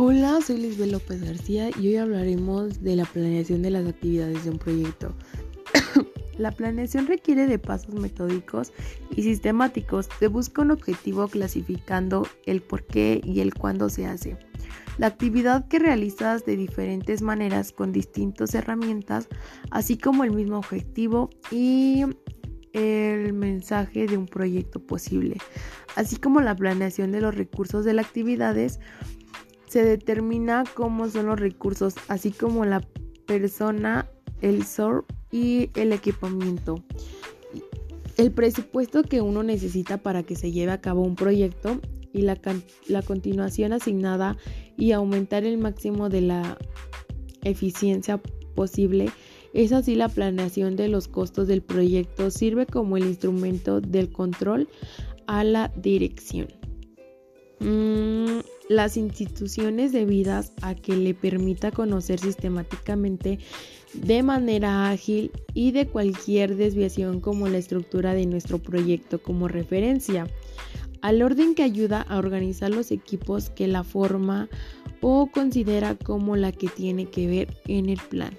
Hola, soy Lisbeth López García y hoy hablaremos de la planeación de las actividades de un proyecto. la planeación requiere de pasos metódicos y sistemáticos. Se busca un objetivo clasificando el por qué y el cuándo se hace. La actividad que realizas de diferentes maneras con distintas herramientas, así como el mismo objetivo y el mensaje de un proyecto posible, así como la planeación de los recursos de las actividades se determina cómo son los recursos, así como la persona, el SOR y el equipamiento. El presupuesto que uno necesita para que se lleve a cabo un proyecto y la, la continuación asignada y aumentar el máximo de la eficiencia posible. Es así la planeación de los costos del proyecto sirve como el instrumento del control a la dirección. Mm, las instituciones debidas a que le permita conocer sistemáticamente de manera ágil y de cualquier desviación como la estructura de nuestro proyecto como referencia, al orden que ayuda a organizar los equipos que la forma o considera como la que tiene que ver en el plan.